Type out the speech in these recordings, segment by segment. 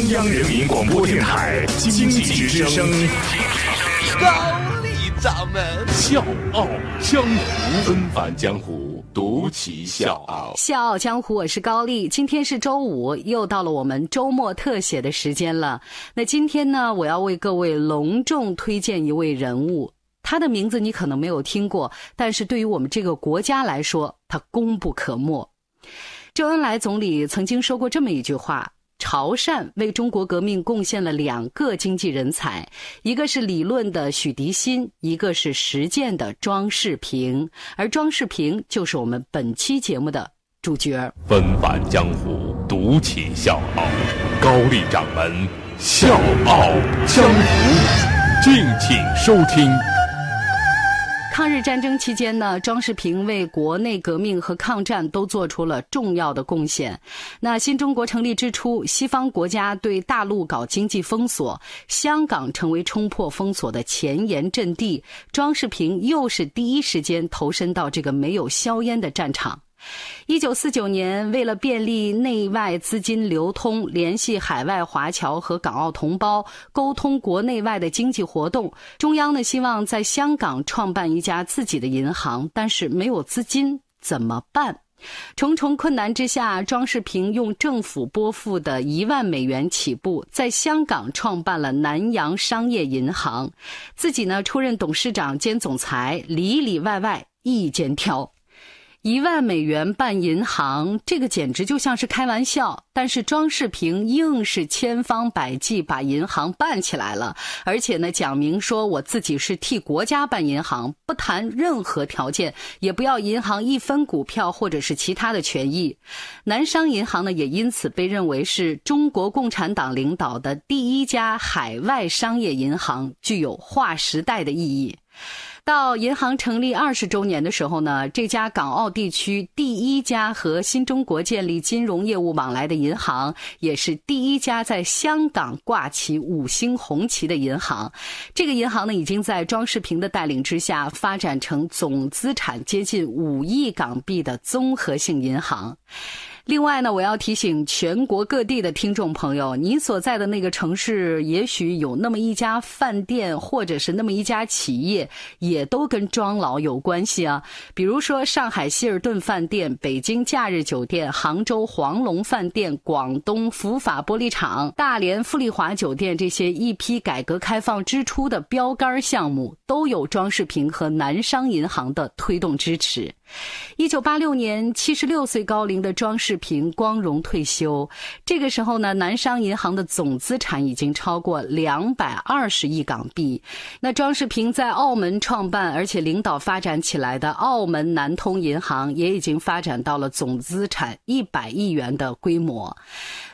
中央人民广播电台经济之声，高丽掌门笑傲江湖，恩返江湖，独骑笑傲。笑傲江湖，我是高丽。今天是周五，又到了我们周末特写的时间了。那今天呢，我要为各位隆重推荐一位人物，他的名字你可能没有听过，但是对于我们这个国家来说，他功不可没。周恩来总理曾经说过这么一句话：潮汕为中国革命贡献了两个经济人才，一个是理论的许涤新，一个是实践的庄世平。而庄世平就是我们本期节目的主角。纷繁江湖，独起笑傲，高丽掌门笑傲江湖，敬请收听。抗日战争期间呢，庄世平为国内革命和抗战都做出了重要的贡献。那新中国成立之初，西方国家对大陆搞经济封锁，香港成为冲破封锁的前沿阵地。庄世平又是第一时间投身到这个没有硝烟的战场。一九四九年，为了便利内外资金流通，联系海外华侨和港澳同胞，沟通国内外的经济活动，中央呢希望在香港创办一家自己的银行，但是没有资金，怎么办？重重困难之下，庄世平用政府拨付的一万美元起步，在香港创办了南洋商业银行，自己呢出任董事长兼总裁，里里外外一肩挑。一万美元办银行，这个简直就像是开玩笑。但是庄世平硬是千方百计把银行办起来了，而且呢，讲明说我自己是替国家办银行，不谈任何条件，也不要银行一分股票或者是其他的权益。南商银行呢，也因此被认为是中国共产党领导的第一家海外商业银行，具有划时代的意义。到银行成立二十周年的时候呢，这家港澳地区第一家和新中国建立金融业务往来的银行，也是第一家在香港挂起五星红旗的银行。这个银行呢，已经在庄世平的带领之下，发展成总资产接近五亿港币的综合性银行。另外呢，我要提醒全国各地的听众朋友，你所在的那个城市，也许有那么一家饭店，或者是那么一家企业，也都跟庄老有关系啊。比如说上海希尔顿饭店、北京假日酒店、杭州黄龙饭店、广东福法玻璃厂、大连富丽华酒店这些一批改革开放之初的标杆项目，都有庄世平和南商银行的推动支持。一九八六年，七十六岁高龄的庄世平光荣退休。这个时候呢，南商银行的总资产已经超过两百二十亿港币。那庄世平在澳门创办而且领导发展起来的澳门南通银行，也已经发展到了总资产一百亿元的规模。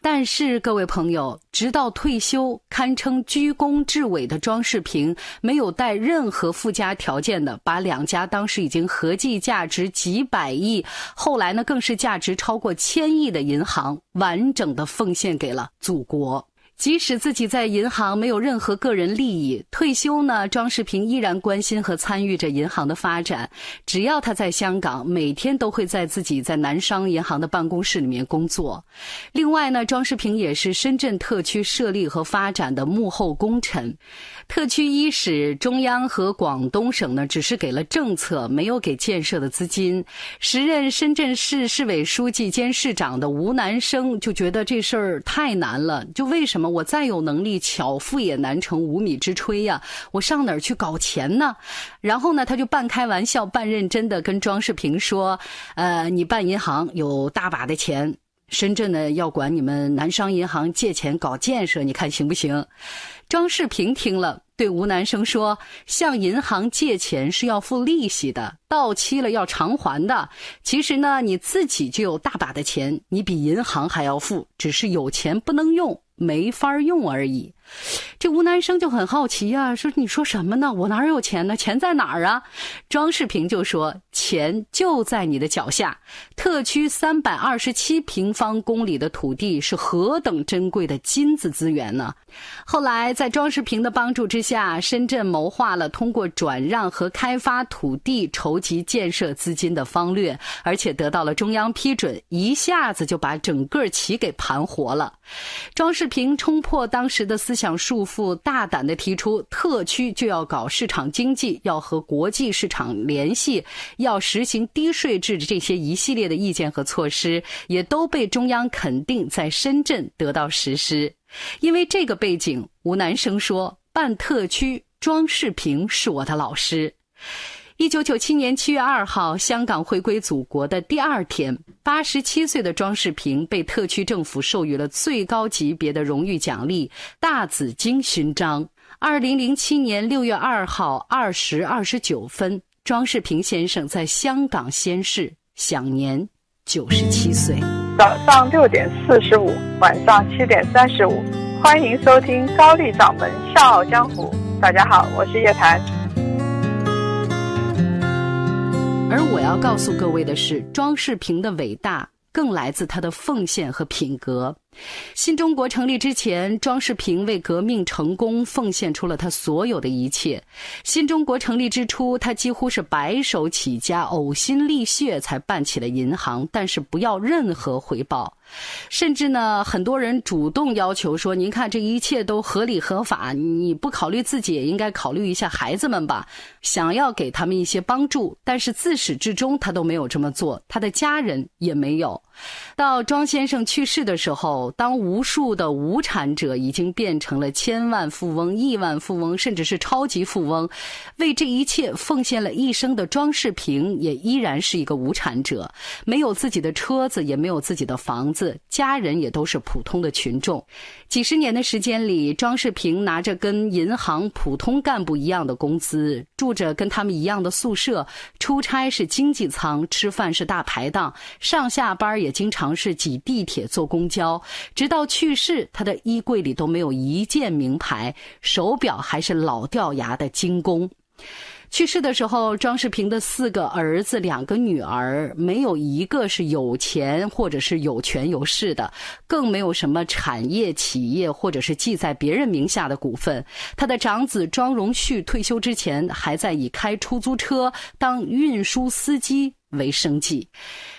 但是，各位朋友，直到退休，堪称居功至伟的庄世平，没有带任何附加条件的，把两家当时已经合计价值几百亿，后来呢更是价值超过千亿的银行，完整的奉献给了祖国。即使自己在银行没有任何个人利益，退休呢，庄世平依然关心和参与着银行的发展。只要他在香港，每天都会在自己在南商银行的办公室里面工作。另外呢，庄世平也是深圳特区设立和发展的幕后功臣。特区一始中央和广东省呢，只是给了政策，没有给建设的资金。时任深圳市市委书记兼市长的吴南生就觉得这事儿太难了，就为什么？我再有能力，巧妇也难成无米之炊呀！我上哪儿去搞钱呢？然后呢，他就半开玩笑半认真的跟庄世平说：“呃，你办银行有大把的钱，深圳呢要管你们南商银行借钱搞建设，你看行不行？”庄世平听了，对吴南生说：“向银行借钱是要付利息的，到期了要偿还的。其实呢，你自己就有大把的钱，你比银行还要富，只是有钱不能用。”没法用而已。这吴南生就很好奇呀，说：“你说什么呢？我哪有钱呢？钱在哪儿啊？”庄世平就说：“钱就在你的脚下。特区三百二十七平方公里的土地是何等珍贵的金子资源呢？”后来在庄世平的帮助之下，深圳谋划了通过转让和开发土地筹集建设资金的方略，而且得到了中央批准，一下子就把整个棋给盘活了。庄世平冲破当时的思想束缚，大胆地提出特区就要搞市场经济，要和国际市场联系，要实行低税制的这些一系列的意见和措施，也都被中央肯定在深圳得到实施。因为这个背景，吴南生说：“办特区，庄世平是我的老师。”一九九七年七月二号，香港回归祖国的第二天，八十七岁的庄世平被特区政府授予了最高级别的荣誉奖励——大紫荆勋章。二零零七年六月二号二时二十九分，庄世平先生在香港仙逝，享年九十七岁。早上六点四十五，晚上七点三十五，欢迎收听高丽掌门笑傲江湖。大家好，我是叶檀。而我要告诉各位的是，庄世平的伟大更来自它的奉献和品格。新中国成立之前，庄世平为革命成功奉献出了他所有的一切。新中国成立之初，他几乎是白手起家、呕心沥血才办起了银行，但是不要任何回报。甚至呢，很多人主动要求说：“您看，这一切都合理合法，你不考虑自己，也应该考虑一下孩子们吧。”想要给他们一些帮助，但是自始至终他都没有这么做，他的家人也没有。到庄先生去世的时候，当无数的无产者已经变成了千万富翁、亿万富翁，甚至是超级富翁，为这一切奉献了一生的庄世平也依然是一个无产者，没有自己的车子，也没有自己的房子，家人也都是普通的群众。几十年的时间里，庄世平拿着跟银行普通干部一样的工资，住着跟他们一样的宿舍，出差是经济舱，吃饭是大排档，上下班也经常是挤地铁、坐公交。直到去世，他的衣柜里都没有一件名牌，手表还是老掉牙的精工。去世的时候，庄世平的四个儿子、两个女儿，没有一个是有钱或者是有权有势的，更没有什么产业、企业或者是记在别人名下的股份。他的长子庄荣旭退休之前，还在以开出租车当运输司机。为生计。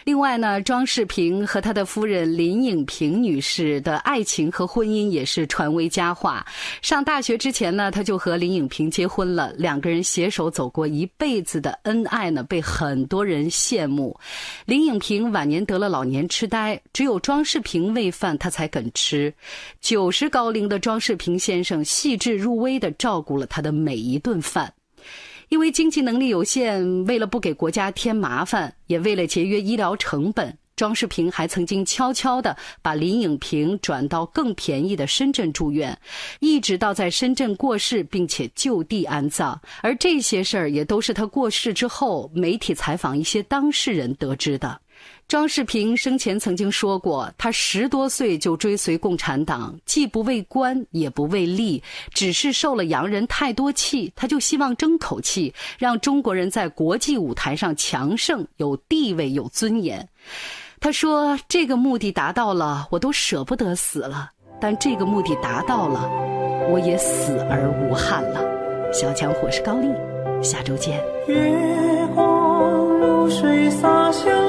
另外呢，庄世平和他的夫人林颖萍女士的爱情和婚姻也是传为佳话。上大学之前呢，他就和林颖萍结婚了，两个人携手走过一辈子的恩爱呢，被很多人羡慕。林颖萍晚年得了老年痴呆，只有庄世平喂饭，他才肯吃。九十高龄的庄世平先生细致入微地照顾了他的每一顿饭。因为经济能力有限，为了不给国家添麻烦，也为了节约医疗成本，庄世平还曾经悄悄地把林颖平转到更便宜的深圳住院，一直到在深圳过世，并且就地安葬。而这些事儿也都是他过世之后，媒体采访一些当事人得知的。庄世平生前曾经说过，他十多岁就追随共产党，既不为官也不为利，只是受了洋人太多气，他就希望争口气，让中国人在国际舞台上强盛、有地位、有尊严。他说：“这个目的达到了，我都舍不得死了；但这个目的达到了，我也死而无憾了。”小强，我是高丽，下周见。月光如水洒向